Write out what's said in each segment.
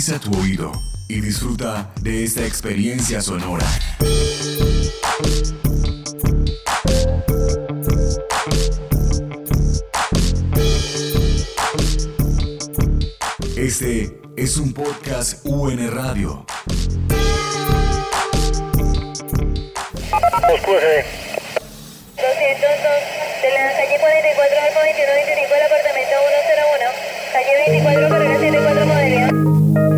Agudiza tu oído y disfruta de esta experiencia sonora. Este es un podcast UN Radio. de la calle 44 al 2125 del apartamento 101. Calle 24, carrera 74 modelo.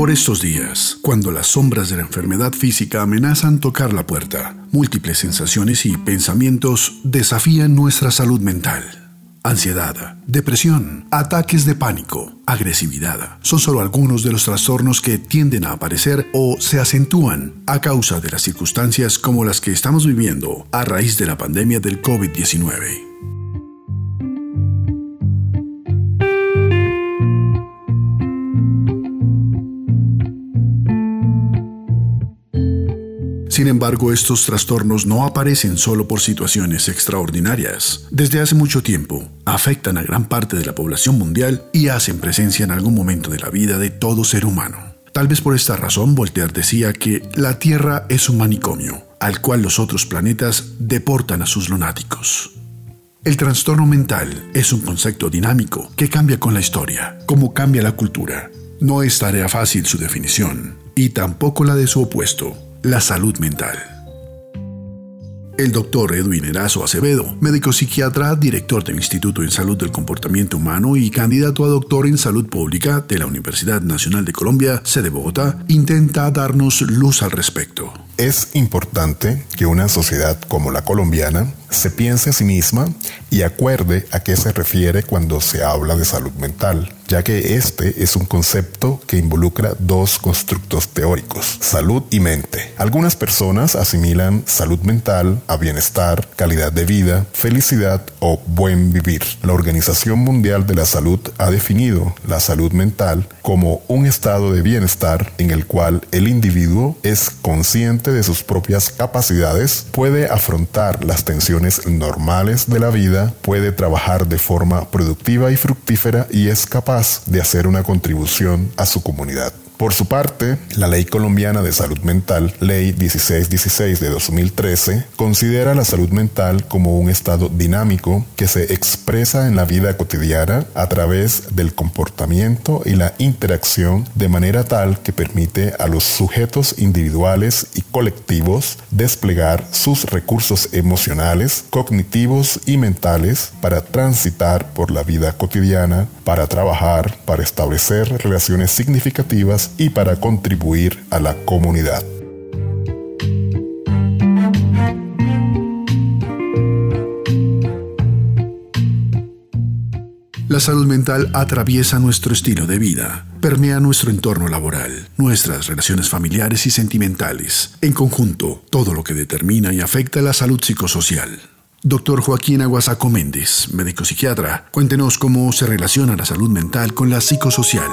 Por estos días, cuando las sombras de la enfermedad física amenazan tocar la puerta, múltiples sensaciones y pensamientos desafían nuestra salud mental. Ansiedad, depresión, ataques de pánico, agresividad son solo algunos de los trastornos que tienden a aparecer o se acentúan a causa de las circunstancias como las que estamos viviendo a raíz de la pandemia del COVID-19. Sin embargo, estos trastornos no aparecen solo por situaciones extraordinarias. Desde hace mucho tiempo, afectan a gran parte de la población mundial y hacen presencia en algún momento de la vida de todo ser humano. Tal vez por esta razón Voltaire decía que la Tierra es un manicomio, al cual los otros planetas deportan a sus lunáticos. El trastorno mental es un concepto dinámico que cambia con la historia, como cambia la cultura. No es tarea fácil su definición, y tampoco la de su opuesto, la salud mental. El doctor Edwin Erazo Acevedo, médico psiquiatra, director del Instituto en Salud del Comportamiento Humano y candidato a doctor en Salud Pública de la Universidad Nacional de Colombia, sede Bogotá, intenta darnos luz al respecto. Es importante que una sociedad como la colombiana se piense a sí misma y acuerde a qué se refiere cuando se habla de salud mental, ya que este es un concepto que involucra dos constructos teóricos, salud y mente. Algunas personas asimilan salud mental a bienestar, calidad de vida, felicidad o buen vivir. La Organización Mundial de la Salud ha definido la salud mental como un estado de bienestar en el cual el individuo es consciente de sus propias capacidades, puede afrontar las tensiones normales de la vida, puede trabajar de forma productiva y fructífera y es capaz de hacer una contribución a su comunidad. Por su parte, la Ley Colombiana de Salud Mental, Ley 1616 de 2013, considera la salud mental como un estado dinámico que se expresa en la vida cotidiana a través del comportamiento y la interacción de manera tal que permite a los sujetos individuales y colectivos desplegar sus recursos emocionales, cognitivos y mentales para transitar por la vida cotidiana, para trabajar, para establecer relaciones significativas y para contribuir a la comunidad. La salud mental atraviesa nuestro estilo de vida, permea nuestro entorno laboral, nuestras relaciones familiares y sentimentales, en conjunto, todo lo que determina y afecta la salud psicosocial. Doctor Joaquín Aguasaco Méndez, médico psiquiatra, cuéntenos cómo se relaciona la salud mental con la psicosocial.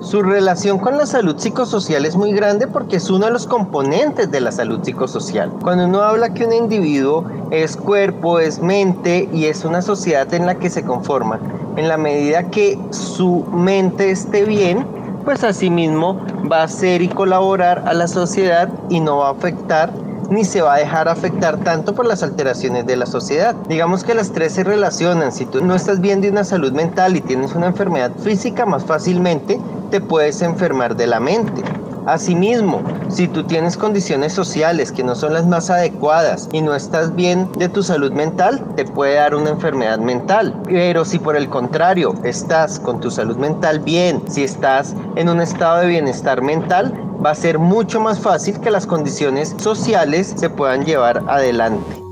Su relación con la salud psicosocial es muy grande porque es uno de los componentes de la salud psicosocial. Cuando uno habla que un individuo es cuerpo, es mente y es una sociedad en la que se conforma, en la medida que su mente esté bien, pues asimismo va a ser y colaborar a la sociedad y no va a afectar ni se va a dejar afectar tanto por las alteraciones de la sociedad. Digamos que las tres se relacionan. Si tú no estás bien de una salud mental y tienes una enfermedad física, más fácilmente te puedes enfermar de la mente. Asimismo, si tú tienes condiciones sociales que no son las más adecuadas y no estás bien de tu salud mental, te puede dar una enfermedad mental. Pero si por el contrario estás con tu salud mental bien, si estás en un estado de bienestar mental, va a ser mucho más fácil que las condiciones sociales se puedan llevar adelante.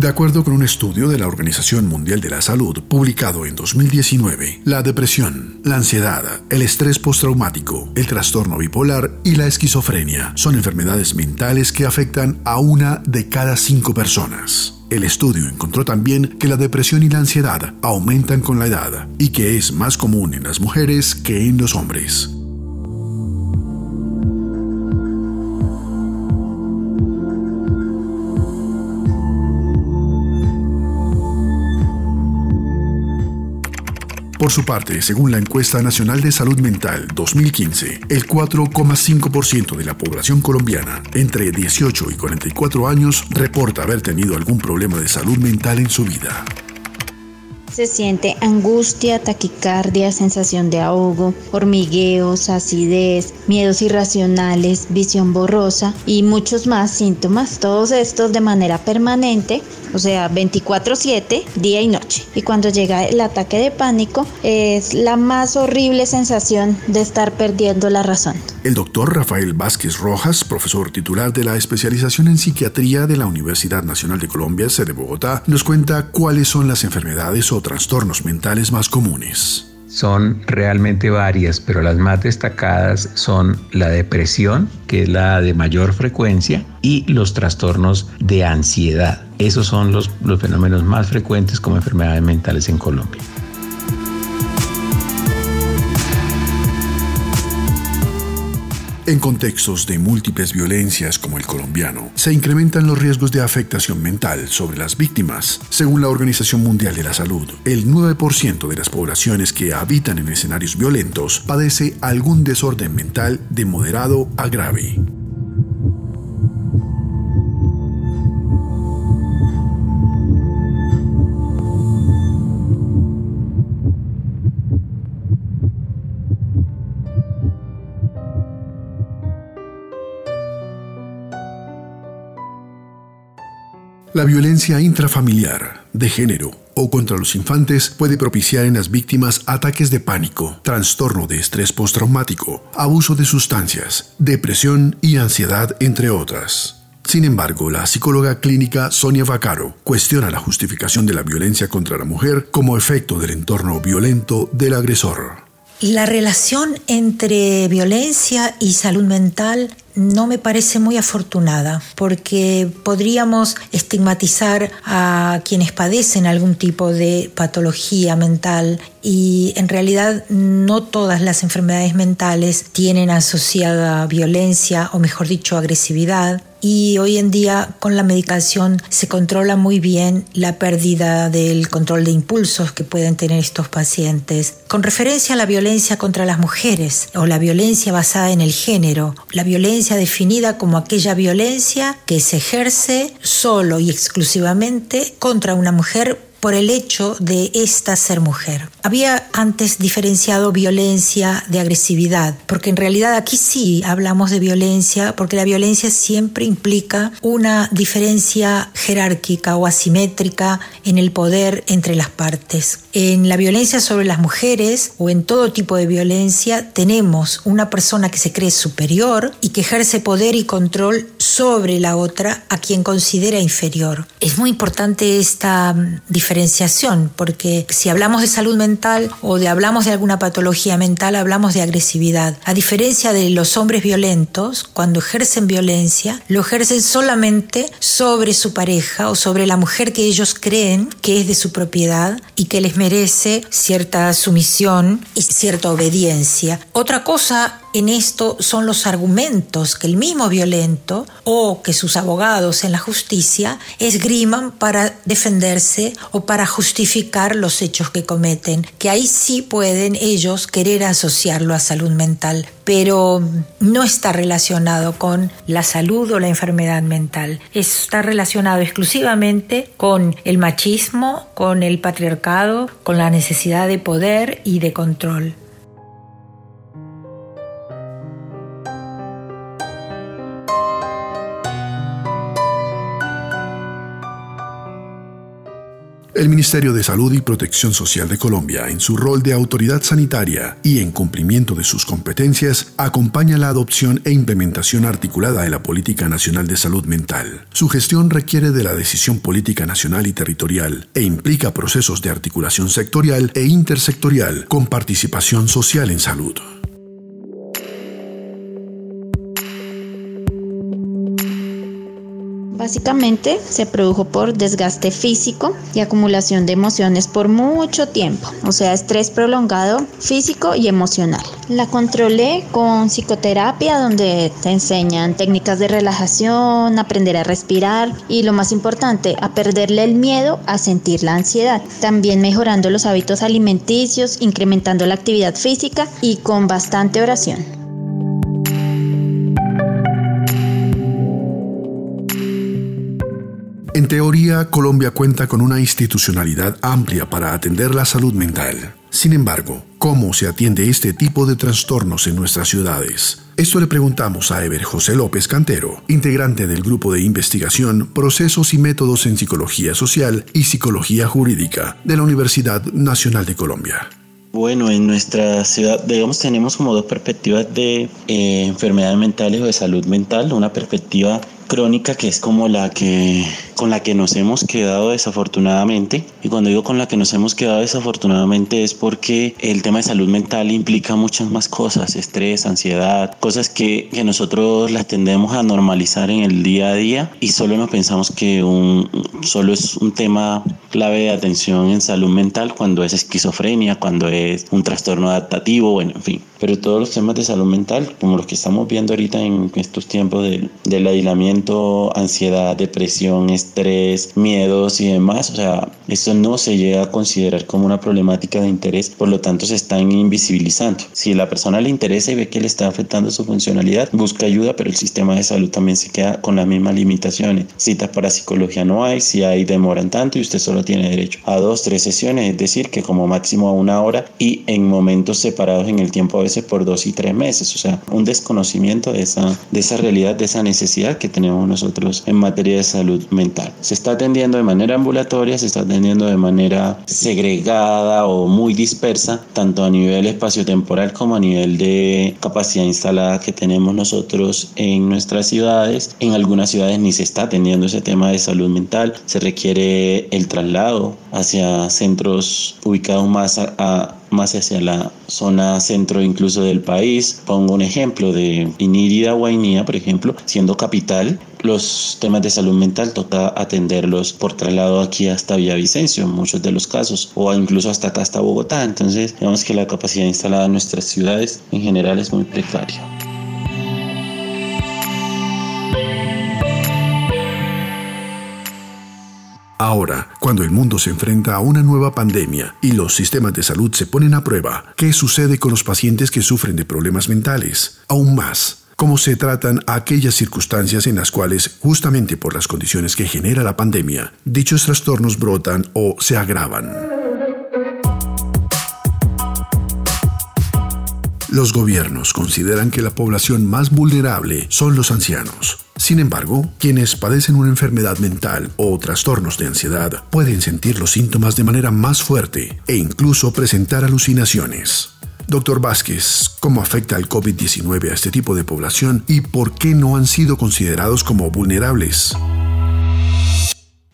De acuerdo con un estudio de la Organización Mundial de la Salud publicado en 2019, la depresión, la ansiedad, el estrés postraumático, el trastorno bipolar y la esquizofrenia son enfermedades mentales que afectan a una de cada cinco personas. El estudio encontró también que la depresión y la ansiedad aumentan con la edad y que es más común en las mujeres que en los hombres. Por su parte, según la encuesta nacional de salud mental 2015, el 4,5% de la población colombiana entre 18 y 44 años reporta haber tenido algún problema de salud mental en su vida. Se siente angustia, taquicardia, sensación de ahogo, hormigueos, acidez, miedos irracionales, visión borrosa y muchos más síntomas, todos estos de manera permanente, o sea, 24/7, día y noche. Y cuando llega el ataque de pánico es la más horrible sensación de estar perdiendo la razón. El doctor Rafael Vázquez Rojas, profesor titular de la especialización en psiquiatría de la Universidad Nacional de Colombia, sede Bogotá, nos cuenta cuáles son las enfermedades o trastornos mentales más comunes. Son realmente varias, pero las más destacadas son la depresión, que es la de mayor frecuencia, y los trastornos de ansiedad. Esos son los, los fenómenos más frecuentes como enfermedades mentales en Colombia. En contextos de múltiples violencias como el colombiano, se incrementan los riesgos de afectación mental sobre las víctimas. Según la Organización Mundial de la Salud, el 9% de las poblaciones que habitan en escenarios violentos padece algún desorden mental de moderado a grave. La violencia intrafamiliar, de género o contra los infantes puede propiciar en las víctimas ataques de pánico, trastorno de estrés postraumático, abuso de sustancias, depresión y ansiedad, entre otras. Sin embargo, la psicóloga clínica Sonia Vaccaro cuestiona la justificación de la violencia contra la mujer como efecto del entorno violento del agresor. La relación entre violencia y salud mental no me parece muy afortunada porque podríamos estigmatizar a quienes padecen algún tipo de patología mental y en realidad no todas las enfermedades mentales tienen asociada violencia o mejor dicho agresividad y hoy en día con la medicación se controla muy bien la pérdida del control de impulsos que pueden tener estos pacientes. Con referencia a la violencia contra las mujeres o la violencia basada en el género, la violencia definida como aquella violencia que se ejerce solo y exclusivamente contra una mujer por el hecho de esta ser mujer. Había antes diferenciado violencia de agresividad, porque en realidad aquí sí hablamos de violencia, porque la violencia siempre implica una diferencia jerárquica o asimétrica en el poder entre las partes. En la violencia sobre las mujeres o en todo tipo de violencia tenemos una persona que se cree superior y que ejerce poder y control sobre la otra a quien considera inferior. Es muy importante esta diferencia diferenciación, porque si hablamos de salud mental o de hablamos de alguna patología mental, hablamos de agresividad. A diferencia de los hombres violentos, cuando ejercen violencia, lo ejercen solamente sobre su pareja o sobre la mujer que ellos creen que es de su propiedad y que les merece cierta sumisión y cierta obediencia. Otra cosa en esto son los argumentos que el mismo violento o que sus abogados en la justicia esgriman para defenderse o para justificar los hechos que cometen, que ahí sí pueden ellos querer asociarlo a salud mental, pero no está relacionado con la salud o la enfermedad mental, está relacionado exclusivamente con el machismo, con el patriarcado, con la necesidad de poder y de control. El Ministerio de Salud y Protección Social de Colombia, en su rol de autoridad sanitaria y en cumplimiento de sus competencias, acompaña la adopción e implementación articulada de la Política Nacional de Salud Mental. Su gestión requiere de la decisión política nacional y territorial e implica procesos de articulación sectorial e intersectorial con participación social en salud. Básicamente se produjo por desgaste físico y acumulación de emociones por mucho tiempo, o sea, estrés prolongado físico y emocional. La controlé con psicoterapia donde te enseñan técnicas de relajación, aprender a respirar y lo más importante, a perderle el miedo a sentir la ansiedad. También mejorando los hábitos alimenticios, incrementando la actividad física y con bastante oración. En teoría, Colombia cuenta con una institucionalidad amplia para atender la salud mental. Sin embargo, ¿cómo se atiende este tipo de trastornos en nuestras ciudades? Esto le preguntamos a Ever José López Cantero, integrante del grupo de investigación Procesos y Métodos en Psicología Social y Psicología Jurídica de la Universidad Nacional de Colombia. Bueno, en nuestra ciudad, digamos, tenemos como dos perspectivas de eh, enfermedades mentales o de salud mental. Una perspectiva crónica que es como la que con la que nos hemos quedado desafortunadamente y cuando digo con la que nos hemos quedado desafortunadamente es porque el tema de salud mental implica muchas más cosas, estrés, ansiedad, cosas que, que nosotros las tendemos a normalizar en el día a día y solo nos pensamos que un, solo es un tema clave de atención en salud mental cuando es esquizofrenia, cuando es un trastorno adaptativo, bueno, en fin. Pero todos los temas de salud mental, como los que estamos viendo ahorita en estos tiempos del, del aislamiento, ansiedad, depresión, estrés, miedos y demás, o sea, eso no se llega a considerar como una problemática de interés, por lo tanto se están invisibilizando. Si la persona le interesa y ve que le está afectando su funcionalidad, busca ayuda, pero el sistema de salud también se queda con las mismas limitaciones. Citas para psicología no hay, si hay demoran tanto y usted solo tiene derecho a dos, tres sesiones, es decir, que como máximo a una hora y en momentos separados en el tiempo a veces por dos y tres meses, o sea, un desconocimiento de esa, de esa realidad, de esa necesidad que tenemos nosotros en materia de salud mental. Se está atendiendo de manera ambulatoria, se está atendiendo de manera segregada o muy dispersa, tanto a nivel espaciotemporal como a nivel de capacidad instalada que tenemos nosotros en nuestras ciudades. En algunas ciudades ni se está atendiendo ese tema de salud mental, se requiere el traslado hacia centros ubicados más a más hacia la zona centro incluso del país. Pongo un ejemplo de Inírida, Guainía, por ejemplo, siendo capital, los temas de salud mental toca atenderlos por traslado aquí hasta Villavicencio en muchos de los casos o incluso hasta acá hasta Bogotá. Entonces, digamos que la capacidad instalada en nuestras ciudades en general es muy precaria. Ahora, cuando el mundo se enfrenta a una nueva pandemia y los sistemas de salud se ponen a prueba, ¿qué sucede con los pacientes que sufren de problemas mentales? Aún más, ¿cómo se tratan aquellas circunstancias en las cuales, justamente por las condiciones que genera la pandemia, dichos trastornos brotan o se agravan? Los gobiernos consideran que la población más vulnerable son los ancianos. Sin embargo, quienes padecen una enfermedad mental o trastornos de ansiedad pueden sentir los síntomas de manera más fuerte e incluso presentar alucinaciones. Doctor Vázquez, ¿cómo afecta el COVID-19 a este tipo de población y por qué no han sido considerados como vulnerables?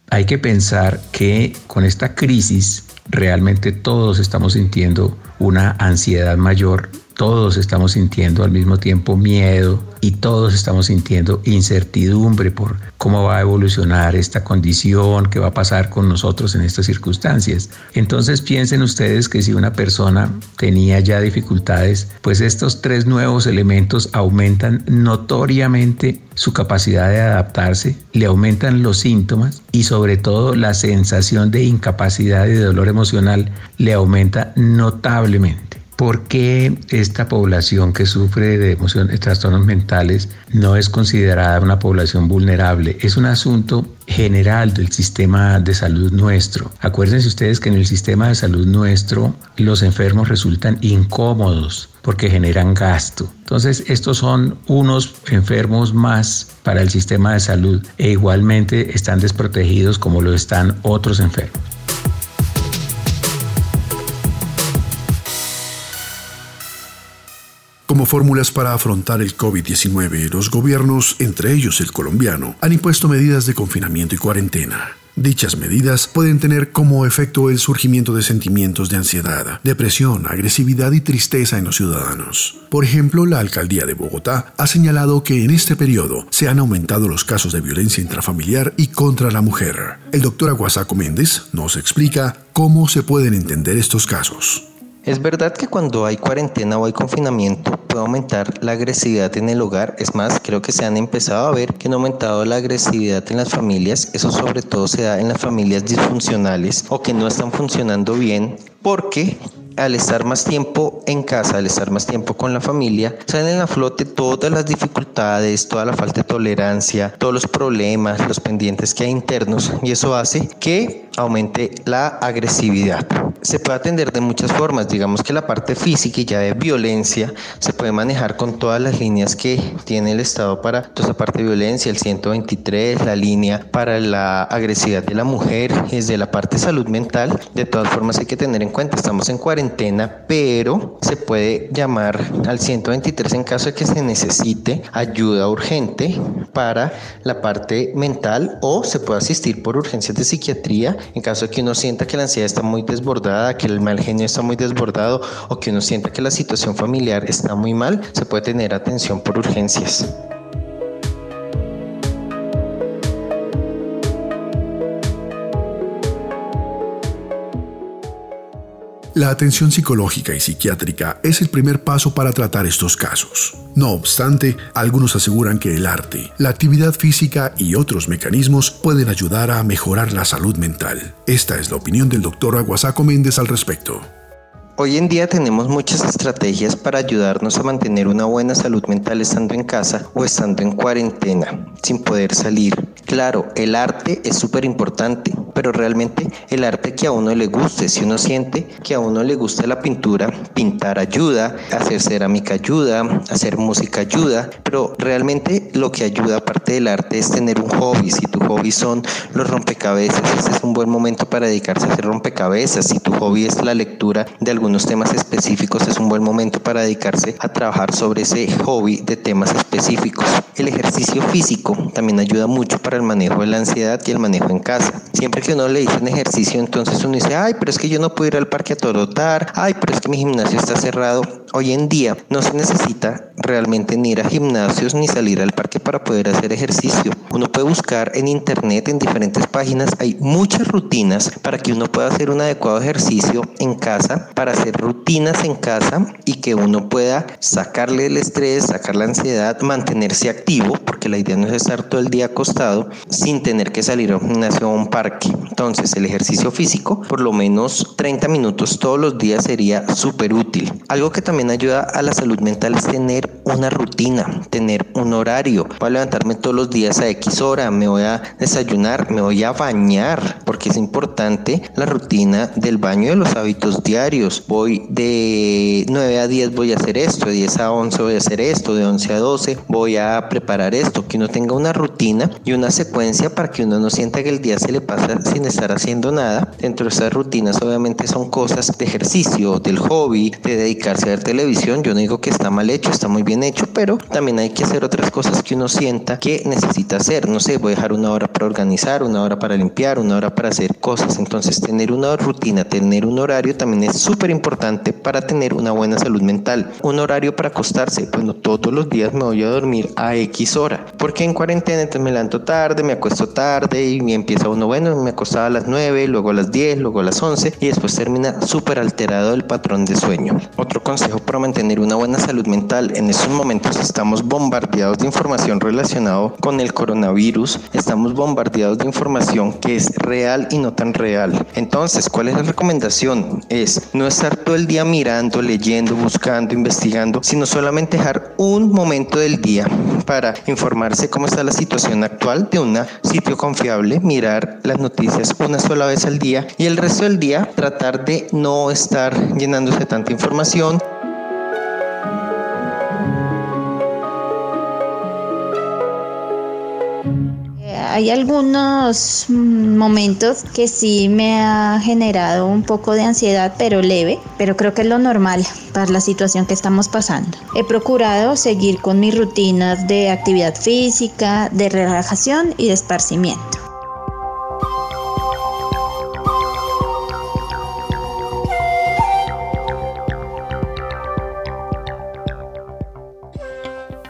Hay que pensar que con esta crisis realmente todos estamos sintiendo una ansiedad mayor todos estamos sintiendo al mismo tiempo miedo y todos estamos sintiendo incertidumbre por cómo va a evolucionar esta condición, qué va a pasar con nosotros en estas circunstancias. Entonces piensen ustedes que si una persona tenía ya dificultades, pues estos tres nuevos elementos aumentan notoriamente su capacidad de adaptarse, le aumentan los síntomas y sobre todo la sensación de incapacidad y de dolor emocional le aumenta notablemente. ¿Por qué esta población que sufre de emociones, de trastornos mentales no es considerada una población vulnerable? Es un asunto general del sistema de salud nuestro. Acuérdense ustedes que en el sistema de salud nuestro los enfermos resultan incómodos porque generan gasto. Entonces, estos son unos enfermos más para el sistema de salud e igualmente están desprotegidos como lo están otros enfermos. Como fórmulas para afrontar el COVID-19, los gobiernos, entre ellos el colombiano, han impuesto medidas de confinamiento y cuarentena. Dichas medidas pueden tener como efecto el surgimiento de sentimientos de ansiedad, depresión, agresividad y tristeza en los ciudadanos. Por ejemplo, la alcaldía de Bogotá ha señalado que en este periodo se han aumentado los casos de violencia intrafamiliar y contra la mujer. El doctor Aguasaco Méndez nos explica cómo se pueden entender estos casos. Es verdad que cuando hay cuarentena o hay confinamiento puede aumentar la agresividad en el hogar. Es más, creo que se han empezado a ver que han aumentado la agresividad en las familias. Eso sobre todo se da en las familias disfuncionales o que no están funcionando bien porque al estar más tiempo en casa, al estar más tiempo con la familia, salen a flote todas las dificultades, toda la falta de tolerancia, todos los problemas, los pendientes que hay internos y eso hace que aumente la agresividad. Se puede atender de muchas formas, digamos que la parte física y ya de violencia se puede manejar con todas las líneas que tiene el Estado para toda esa parte de violencia, el 123, la línea para la agresividad de la mujer, desde la parte salud mental, de todas formas hay que tener en cuenta, estamos en cuarentena pero se puede llamar al 123 en caso de que se necesite ayuda urgente para la parte mental o se puede asistir por urgencias de psiquiatría en caso de que uno sienta que la ansiedad está muy desbordada, que el mal genio está muy desbordado o que uno sienta que la situación familiar está muy mal, se puede tener atención por urgencias. La atención psicológica y psiquiátrica es el primer paso para tratar estos casos. No obstante, algunos aseguran que el arte, la actividad física y otros mecanismos pueden ayudar a mejorar la salud mental. Esta es la opinión del doctor Aguasaco Méndez al respecto. Hoy en día tenemos muchas estrategias para ayudarnos a mantener una buena salud mental estando en casa o estando en cuarentena, sin poder salir. Claro, el arte es súper importante, pero realmente el arte que a uno le guste, si uno siente que a uno le gusta la pintura, pintar ayuda, hacer cerámica ayuda, hacer música ayuda, pero realmente lo que ayuda aparte del arte es tener un hobby. Si tu hobby son los rompecabezas, ese es un buen momento para dedicarse a hacer rompecabezas. Si tu hobby es la lectura de algunos temas específicos, es un buen momento para dedicarse a trabajar sobre ese hobby de temas específicos. El ejercicio físico también ayuda mucho para el manejo de la ansiedad y el manejo en casa. Siempre que uno le dice un ejercicio, entonces uno dice, ay, pero es que yo no puedo ir al parque a torotar, ay, pero es que mi gimnasio está cerrado. Hoy en día no se necesita realmente ni ir a gimnasios ni salir al parque para poder hacer ejercicio. Uno puede buscar en internet, en diferentes páginas, hay muchas rutinas para que uno pueda hacer un adecuado ejercicio en casa, para hacer rutinas en casa y que uno pueda sacarle el estrés, sacar la ansiedad, mantenerse activo, porque la idea no es estar todo el día acostado sin tener que salir a un gimnasio o a un parque. Entonces el ejercicio físico, por lo menos 30 minutos todos los días sería súper útil. Algo que también ayuda a la salud mental es tener una rutina, tener un horario. Voy a levantarme todos los días a X hora, me voy a desayunar, me voy a bañar, porque es importante la rutina del baño de los hábitos diarios. Voy de 9 a 10 voy a hacer esto, de 10 a 11 voy a hacer esto, de 11 a 12 voy a preparar esto, que uno tenga una rutina y una secuencia para que uno no sienta que el día se le pasa sin estar haciendo nada. Dentro de esas rutinas obviamente son cosas de ejercicio, del hobby, de dedicarse a televisión. Yo no digo que está mal hecho, está muy bien hecho, pero también hay que hacer otras cosas que uno sienta que necesita hacer. No sé, voy a dejar una hora para organizar, una hora para limpiar, una hora para hacer cosas. Entonces tener una rutina, tener un horario también es súper importante para tener una buena salud mental. Un horario para acostarse. Bueno, todos los días me voy a dormir a X hora. Porque en cuarentena entonces me levanto tarde, me acuesto tarde y empieza uno, bueno, me acostaba a las 9, luego a las 10, luego a las 11 y después termina súper alterado el patrón de sueño. Otro consejo para mantener una buena salud mental, en estos momentos estamos bombardeados de información relacionada con el coronavirus, estamos bombardeados de información que es real y no tan real. Entonces, ¿cuál es la recomendación? Es no estar todo el día mirando, leyendo, buscando, investigando, sino solamente dejar un momento del día para informarse cómo está la situación actual de un sitio confiable, mirar las noticias una sola vez al día y el resto del día tratar de no estar llenándose tanta información. Hay algunos mm, momentos que sí me ha generado un poco de ansiedad, pero leve, pero creo que es lo normal para la situación que estamos pasando. He procurado seguir con mis rutinas de actividad física, de relajación y de esparcimiento.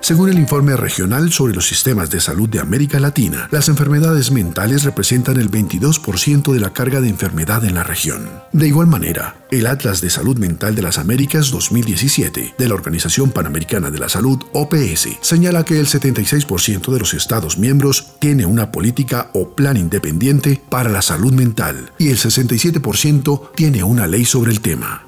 Según el informe regional sobre los sistemas de salud de América Latina, las enfermedades mentales representan el 22% de la carga de enfermedad en la región. De igual manera, el Atlas de Salud Mental de las Américas 2017 de la Organización Panamericana de la Salud, OPS, señala que el 76% de los Estados miembros tiene una política o plan independiente para la salud mental y el 67% tiene una ley sobre el tema.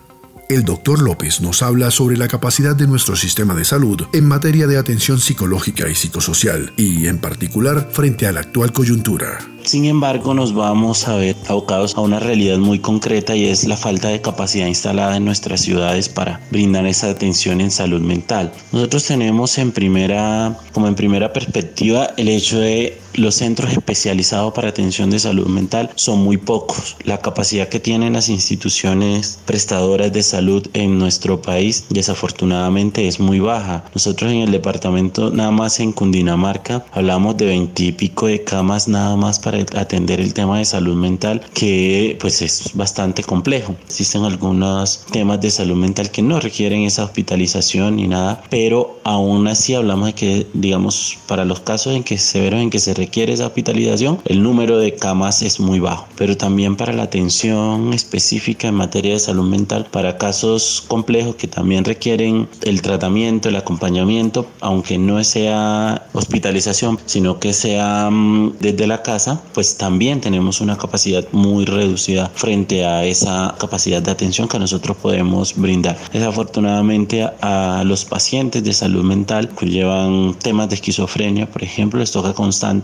El doctor López nos habla sobre la capacidad de nuestro sistema de salud en materia de atención psicológica y psicosocial, y en particular frente a la actual coyuntura. Sin embargo, nos vamos a ver abocados a una realidad muy concreta y es la falta de capacidad instalada en nuestras ciudades para brindar esa atención en salud mental. Nosotros tenemos en primera, como en primera perspectiva, el hecho de los centros especializados para atención de salud mental son muy pocos. La capacidad que tienen las instituciones prestadoras de salud en nuestro país desafortunadamente es muy baja. Nosotros en el departamento nada más en Cundinamarca hablamos de veintipico de camas nada más para atender el tema de salud mental que pues es bastante complejo. Existen algunos temas de salud mental que no requieren esa hospitalización ni nada, pero aún así hablamos de que digamos para los casos en que severos en que se requiere esa hospitalización, el número de camas es muy bajo, pero también para la atención específica en materia de salud mental para casos complejos que también requieren el tratamiento, el acompañamiento, aunque no sea hospitalización, sino que sea mm, desde la casa, pues también tenemos una capacidad muy reducida frente a esa capacidad de atención que nosotros podemos brindar. Desafortunadamente a, los pacientes de salud mental que llevan temas de esquizofrenia, por ejemplo, les toca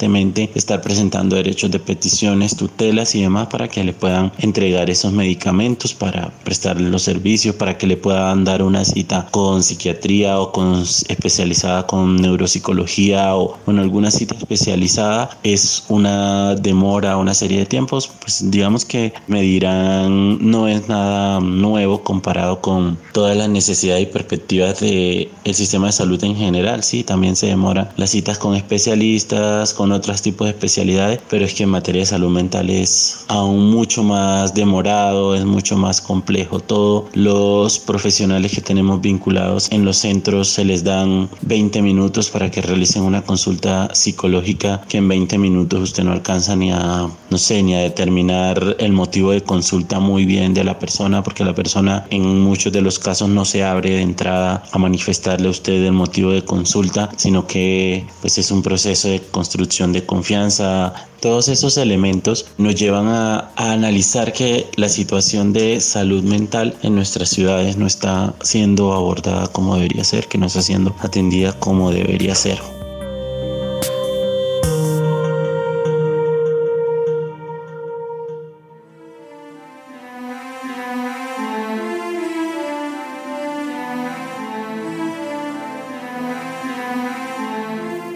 constantemente estar presentando derechos de peticiones, tutelas y demás para que le puedan entregar esos medicamentos para prestarle los servicios, para que le puedan dar una cita con psiquiatría o con especializada con neuropsicología o con alguna cita especializada. Es una demora, una serie de tiempos, pues digamos que me dirán no es nada nuevo comparado con todas las necesidades y perspectivas del el sistema de salud en general. Sí, también se demora las citas con especialistas, con otros tipos de especialidades, pero es que en materia de salud mental es aún mucho más demorado, es mucho más complejo. Todos los profesionales que tenemos vinculados en los centros se les dan 20 minutos para que realicen una consulta psicológica que en 20 minutos usted no alcanza ni a, no sé, ni a determinar el motivo de consulta muy bien de la persona, porque la persona en muchos de los casos no se abre de entrada a manifestarle a usted el motivo de consulta, sino que pues es un proceso de construcción de confianza. Todos esos elementos nos llevan a, a analizar que la situación de salud mental en nuestras ciudades no está siendo abordada como debería ser, que no está siendo atendida como debería ser.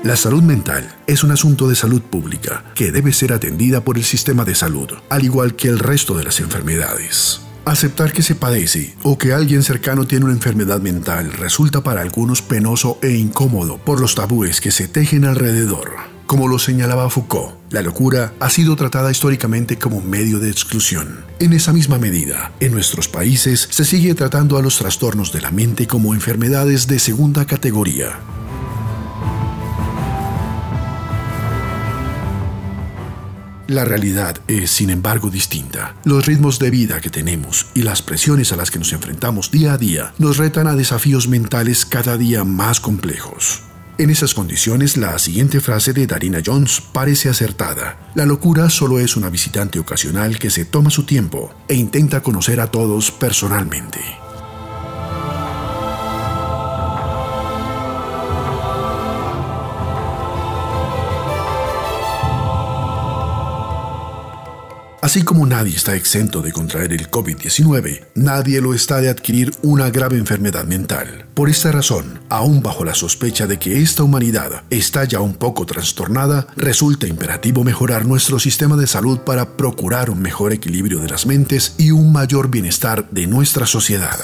La salud mental es un asunto de salud pública que debe ser atendida por el sistema de salud, al igual que el resto de las enfermedades. Aceptar que se padece o que alguien cercano tiene una enfermedad mental resulta para algunos penoso e incómodo por los tabúes que se tejen alrededor. Como lo señalaba Foucault, la locura ha sido tratada históricamente como medio de exclusión. En esa misma medida, en nuestros países se sigue tratando a los trastornos de la mente como enfermedades de segunda categoría. La realidad es, sin embargo, distinta. Los ritmos de vida que tenemos y las presiones a las que nos enfrentamos día a día nos retan a desafíos mentales cada día más complejos. En esas condiciones, la siguiente frase de Darina Jones parece acertada. La locura solo es una visitante ocasional que se toma su tiempo e intenta conocer a todos personalmente. Así como nadie está exento de contraer el COVID-19, nadie lo está de adquirir una grave enfermedad mental. Por esta razón, aún bajo la sospecha de que esta humanidad está ya un poco trastornada, resulta imperativo mejorar nuestro sistema de salud para procurar un mejor equilibrio de las mentes y un mayor bienestar de nuestra sociedad.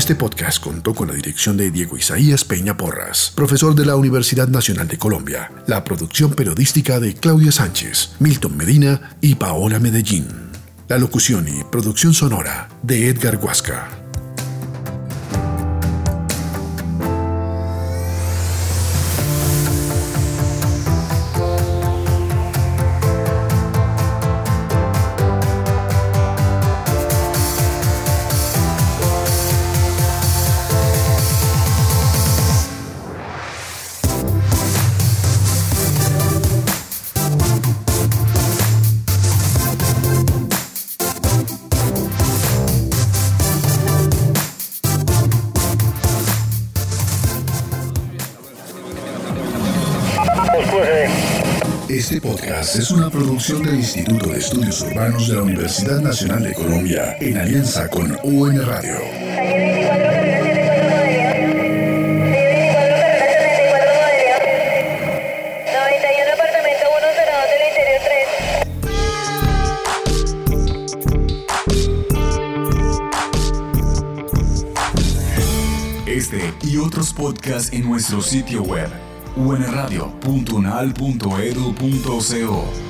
Este podcast contó con la dirección de Diego Isaías Peña Porras, profesor de la Universidad Nacional de Colombia, la producción periodística de Claudia Sánchez, Milton Medina y Paola Medellín, la locución y producción sonora de Edgar Huasca. Producción del Instituto de Estudios Urbanos de la Universidad Nacional de Colombia en alianza con UN Radio. Calle 24, carrera 74 modelo. Calle 24, carrera 74 modelo. 91 apartamento 102 del interior 3. Este y otros podcasts en nuestro sitio web unradio.unal.edu.co.